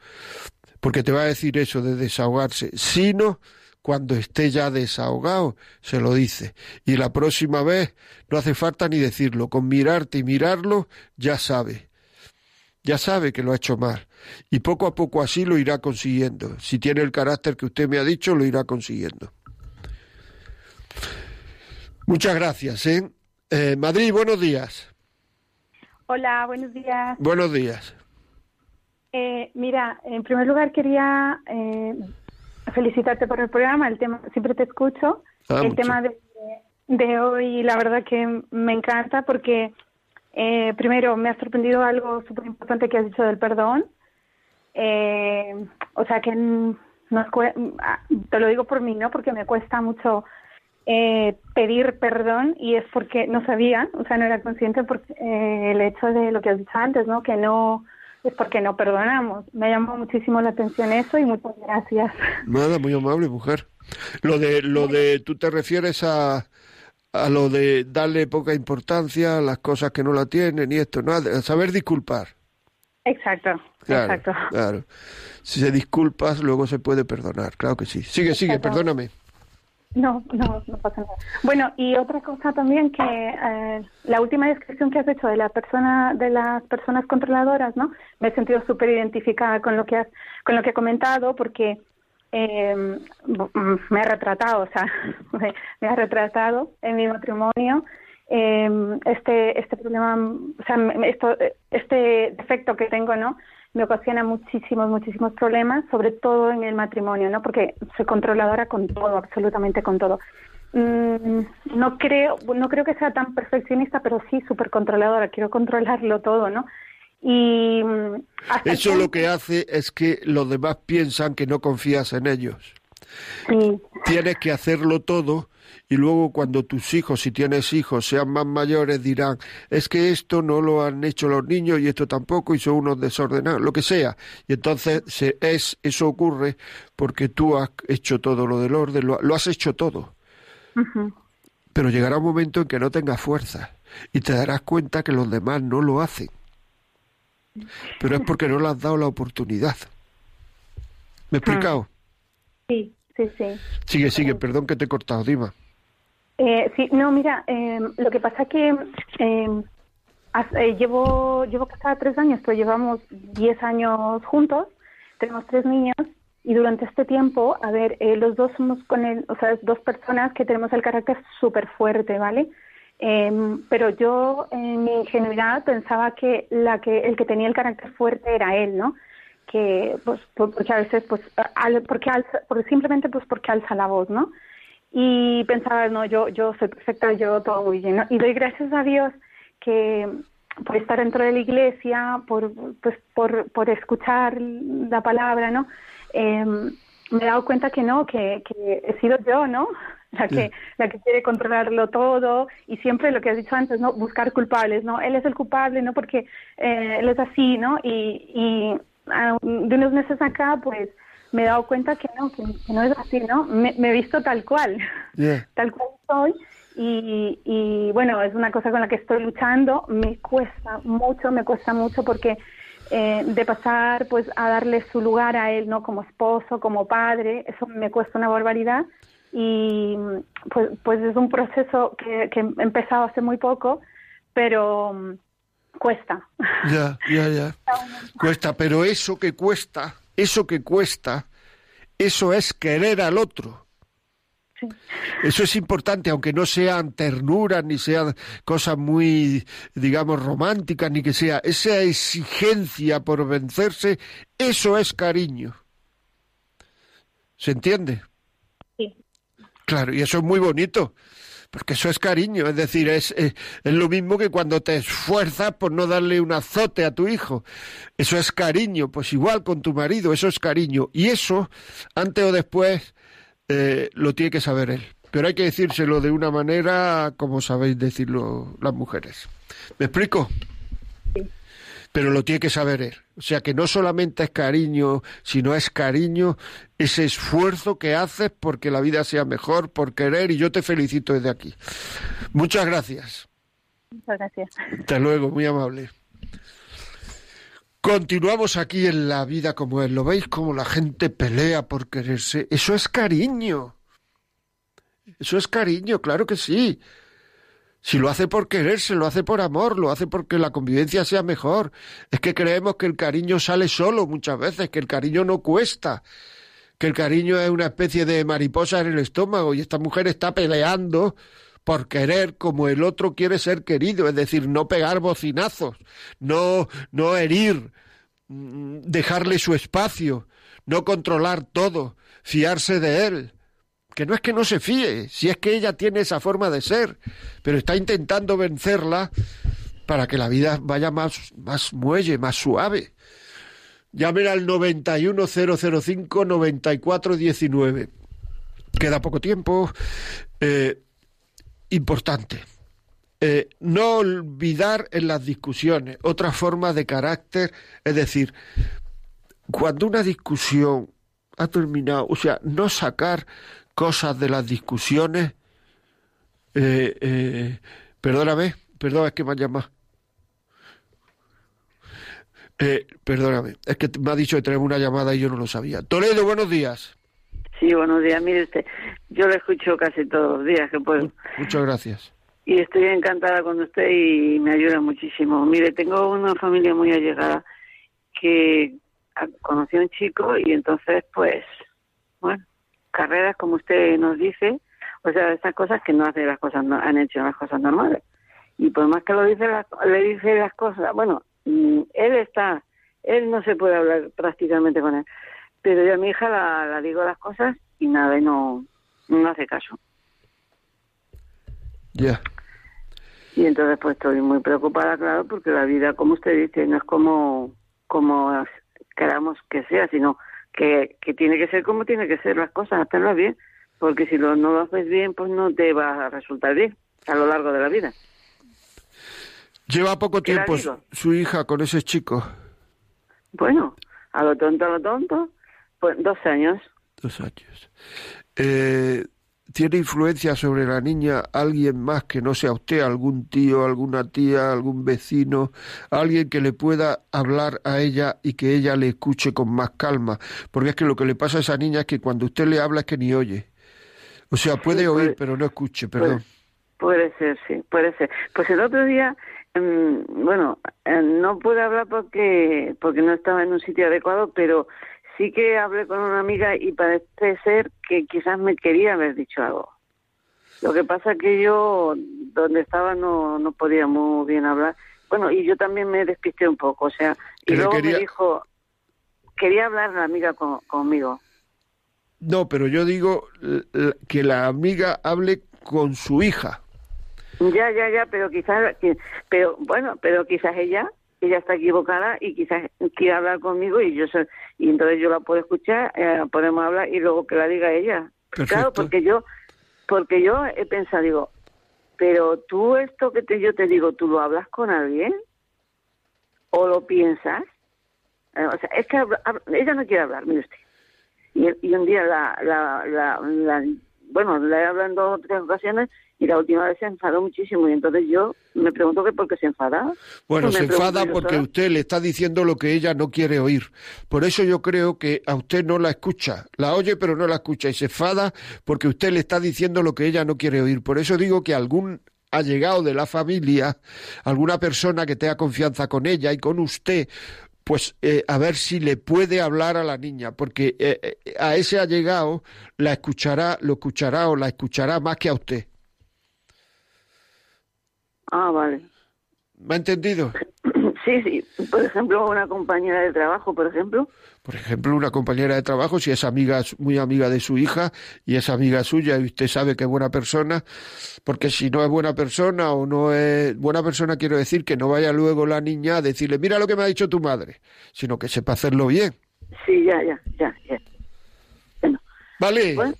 porque te va a decir eso de desahogarse, sino cuando esté ya desahogado, se lo dice. Y la próxima vez no hace falta ni decirlo, con mirarte y mirarlo ya sabe. Ya sabe que lo ha hecho mal. Y poco a poco así lo irá consiguiendo. Si tiene el carácter que usted me ha dicho, lo irá consiguiendo. Muchas gracias, ¿eh? Eh, Madrid, buenos días. Hola, buenos días. Buenos días. Eh, mira, en primer lugar quería eh, felicitarte por el programa. El tema siempre te escucho. Ah, el mucho. tema de, de hoy, la verdad que me encanta porque eh, primero me ha sorprendido algo súper importante que has dicho del perdón. Eh, o sea que nos ah, te lo digo por mí, ¿no? Porque me cuesta mucho eh, pedir perdón y es porque no sabía, o sea, no era consciente porque eh, el hecho de lo que has dicho antes, ¿no? Que no es porque no perdonamos. Me llamó muchísimo la atención eso y muchas gracias. Nada, muy amable, mujer. Lo de, lo de, tú te refieres a, a lo de darle poca importancia a las cosas que no la tienen y esto, ¿no? Saber disculpar. Exacto, Claro, exacto. claro. Si se disculpas, luego se puede perdonar. Claro que sí. Sigue, sigue, perdóname. No, no, no pasa nada. Bueno, y otra cosa también que eh, la última descripción que has hecho de la persona, de las personas controladoras, ¿no? Me he sentido súper identificada con lo que has, con lo que he comentado, porque eh, me ha retratado, o sea, me, me ha retratado en mi matrimonio eh, este este problema, o sea, esto, este defecto que tengo, ¿no? Me ocasiona muchísimos, muchísimos problemas, sobre todo en el matrimonio, ¿no? Porque soy controladora con todo, absolutamente con todo. Mm, no creo, no creo que sea tan perfeccionista, pero sí súper controladora. Quiero controlarlo todo, ¿no? Y mm, Eso lo que hace es que los demás piensan que no confías en ellos. Sí, Tienes que hacerlo todo y luego cuando tus hijos, si tienes hijos, sean más mayores, dirán, es que esto no lo han hecho los niños y esto tampoco y son unos desordenados, lo que sea. Y entonces se, es, eso ocurre porque tú has hecho todo lo del orden, lo, lo has hecho todo. Pero llegará un momento en que no tengas fuerza y te darás cuenta que los demás no lo hacen. Pero es porque no le has dado la oportunidad. ¿Me he explicado? sí, sí, sí. Sigue, sigue, perdón que te he cortado, Dima. Eh, sí, no, mira, eh, lo que pasa que eh, has- eh, llevo llevo casada tres años, pero llevamos diez años juntos, tenemos tres niños y durante este tiempo, a ver, eh, los dos somos con el, o sea, dos personas que tenemos el carácter súper fuerte, ¿vale? Eh, pero yo en mi ingenuidad pensaba que la que el que tenía el carácter fuerte era él, ¿no? Que pues por- porque a veces pues al- porque alza, porque simplemente pues porque alza la voz, ¿no? y pensaba, no, yo, yo soy perfecta, yo todo muy bien. ¿no? Y doy gracias a Dios que por estar dentro de la iglesia, por, pues, por, por escuchar la palabra, ¿no? Eh, me he dado cuenta que no, que, que he sido yo, ¿no? La que, la que quiere controlarlo todo y siempre lo que has dicho antes, ¿no? Buscar culpables, ¿no? Él es el culpable, ¿no? Porque eh, él es así, ¿no? Y, y de unos meses acá, pues me he dado cuenta que no, que, que no es así, ¿no? Me, me he visto tal cual, Yeah. tal cual soy y, y bueno, es una cosa con la que estoy luchando, me cuesta mucho, me cuesta mucho porque eh, de pasar pues a darle su lugar a él, ¿no? Como esposo, como padre, eso me cuesta una barbaridad y pues, pues es un proceso que, que he empezado hace muy poco, pero cuesta. Ya, ya, ya. Cuesta, pero eso que cuesta, eso que cuesta, eso es querer al otro. Sí. Eso es importante, aunque no sean ternuras, ni sean cosas muy, digamos, románticas, ni que sea esa exigencia por vencerse, eso es cariño. ¿Se entiende? Sí. Claro, y eso es muy bonito, porque eso es cariño, es decir, es, es, es lo mismo que cuando te esfuerzas por no darle un azote a tu hijo. Eso es cariño, pues igual con tu marido, eso es cariño. Y eso, antes o después, eh, lo tiene que saber él. Pero hay que decírselo de una manera como sabéis decirlo las mujeres. ¿Me explico? Pero lo tiene que saber él. O sea que no solamente es cariño, sino es cariño, ese esfuerzo que haces porque la vida sea mejor, por querer, y yo te felicito desde aquí. Muchas gracias. Muchas gracias. Hasta luego, muy amable. Continuamos aquí en la vida como es. ¿Lo veis como la gente pelea por quererse? Eso es cariño. Eso es cariño, claro que sí. Si lo hace por quererse, lo hace por amor, lo hace porque la convivencia sea mejor. Es que creemos que el cariño sale solo muchas veces, que el cariño no cuesta, que el cariño es una especie de mariposa en el estómago y esta mujer está peleando por querer como el otro quiere ser querido, es decir, no pegar bocinazos, no, no herir, mm, dejarle su espacio, no controlar todo, fiarse de él. Que no es que no se fíe, si es que ella tiene esa forma de ser, pero está intentando vencerla para que la vida vaya más, más muelle, más suave. Llamen al 91005-9419. Queda poco tiempo. Eh, importante. Eh, no olvidar en las discusiones otras formas de carácter, es decir, cuando una discusión ha terminado, o sea, no sacar cosas de las discusiones, eh, eh, perdóname, perdón, es que me han llamado. Eh, perdóname, es que me ha dicho que tenemos una llamada y yo no lo sabía. Toledo, buenos días. Sí, buenos días. Mire usted, yo lo escucho casi todos los días que puedo. Muchas gracias. Y estoy encantada con usted y me ayuda muchísimo. Mire, tengo una familia muy allegada que conocí a un chico y entonces, pues, bueno, carreras como usted nos dice, o sea, esas cosas que no hace las cosas, no, han hecho las cosas normales. Y por más que lo dice, las- le dice las cosas, bueno, mm, él está, él no se puede hablar prácticamente con él. Pero yo a mi hija la, la digo las cosas y nada, y no, no hace caso. Ya. Y entonces pues estoy muy preocupada, claro, porque la vida, como usted dice, no es como, como queramos que sea, sino que, que tiene que ser como tiene que ser las cosas, hacerlas bien, porque si lo, no lo haces bien, pues no te va a resultar bien a lo largo de la vida. Lleva poco ¿Qué la tiempo su hija con ese chico. Bueno, a lo tonto, a lo tonto, pues dos años. Dos años. Eh, ¿Tiene influencia sobre la niña alguien más que no sea usted, algún tío, alguna tía, algún vecino, alguien que le pueda hablar a ella y que ella le escuche con más calma? Porque es que lo que le pasa a esa niña es que cuando usted le habla es que ni oye. O sea, puede Sí, oír, puede- pero no escuche, perdón. Puede ser, sí, puede ser. Pues el otro día, mm, bueno, eh, no pude hablar porque porque no estaba en un sitio adecuado, pero sí que hablé con una amiga y parece ser que quizás me quería haber dicho algo. Lo que pasa es que yo, donde estaba, no, no podía muy bien hablar. Bueno, y yo también me despisté un poco, o sea, y luego quería- me dijo, quería hablar la amiga con- conmigo. No, pero yo digo que la amiga hable con su hija. Ya, ya, ya, pero quizás, pero bueno, pero quizás ella, ella está equivocada y quizás quiere hablar conmigo y yo sé, y entonces yo la puedo escuchar, eh, podemos hablar y luego que la diga ella. Claro, Perfecto. porque yo, porque yo he pensado, digo, pero tú esto que te, yo te digo, ¿tú lo hablas con alguien? ¿O lo piensas? Eh, o sea, es que habla- hab- ella no quiere hablar, mire usted. Y, y un día la, la, la, la- bueno, la he hablado en dos o tres ocasiones y la última vez se enfadó muchísimo y entonces yo me pregunto que por qué se enfada. Bueno, Pues se enfada porque usted le está diciendo lo que ella no quiere oír. Por eso yo creo que a usted no la escucha. La oye pero no la escucha y se enfada porque usted le está diciendo lo que ella no quiere oír. Por eso digo que algún allegado de la familia, alguna persona que tenga confianza con ella y con usted, pues eh, a ver si le puede hablar a la niña, porque eh, eh, a ese allegado la escuchará, lo escuchará o la escuchará más que a usted. Ah, vale. ¿Me ha entendido? Sí, sí. Por ejemplo, una compañera de trabajo, por ejemplo. Por ejemplo, una compañera de trabajo, si es amiga, muy amiga de su hija y es amiga suya y usted sabe que es buena persona, porque si no es buena persona o no es buena persona, quiero decir que no vaya luego la niña a decirle, mira lo que me ha dicho tu madre, sino que sepa hacerlo bien. Sí, ya, ya, ya, ya. ¿Vale? Bueno,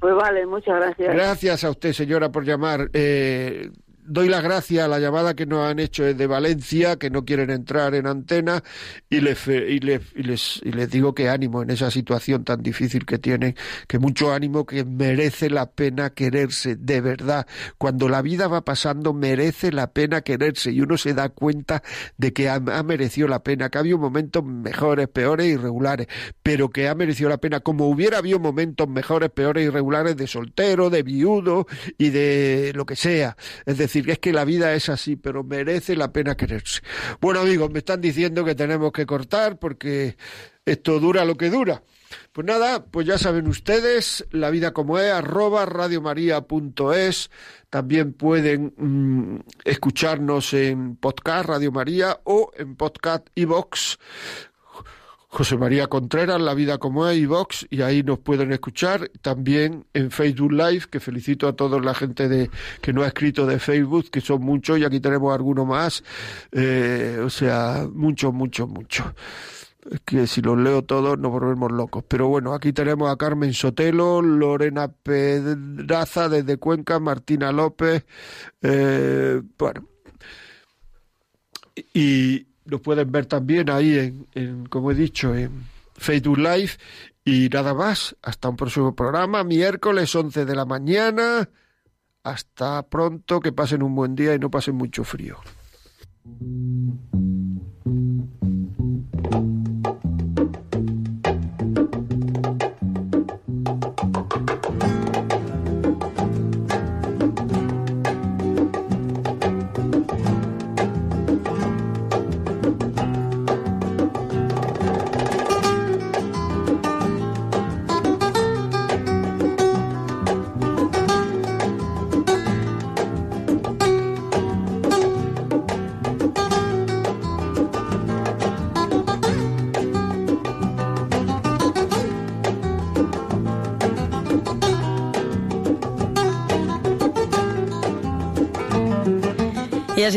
pues vale, muchas gracias. Gracias a usted, señora, por llamar. Eh, doy las gracias a la llamada que nos han hecho desde Valencia, que no quieren entrar en antena, y les, y les, y les, y les digo que ánimo en esa situación tan difícil que tienen, que mucho ánimo, que merece la pena quererse, de verdad. Cuando la vida va pasando, merece la pena quererse, y uno se da cuenta de que ha, ha merecido la pena, que ha habido momentos mejores, peores, irregulares, pero que ha merecido la pena, como hubiera habido momentos mejores, peores, irregulares de soltero, de viudo y de lo que sea. Es decir, es que la vida es así, pero merece la pena quererse. Bueno, amigos, me están diciendo que tenemos que cortar porque esto dura lo que dura. Pues nada, pues ya saben ustedes, la vida como es, arroba radiomaria.es. También pueden mm, escucharnos en podcast Radio María o en podcast iVox. José María Contreras, La Vida como es, iVox, y ahí nos pueden escuchar. También en Facebook Live, que felicito a toda la gente de, que no ha escrito de Facebook, que son muchos, y aquí tenemos alguno más. Eh, o sea, muchos, muchos, muchos. Es que si los leo todos nos volvemos locos. Pero bueno, aquí tenemos a Carmen Sotelo, Lorena Pedraza desde Cuenca, Martina López, eh, bueno. Y lo pueden ver también ahí en, en, como he dicho, en Facebook Live. Y nada más, hasta un próximo programa, miércoles 11 de la mañana. Hasta pronto, que pasen un buen día y no pasen mucho frío.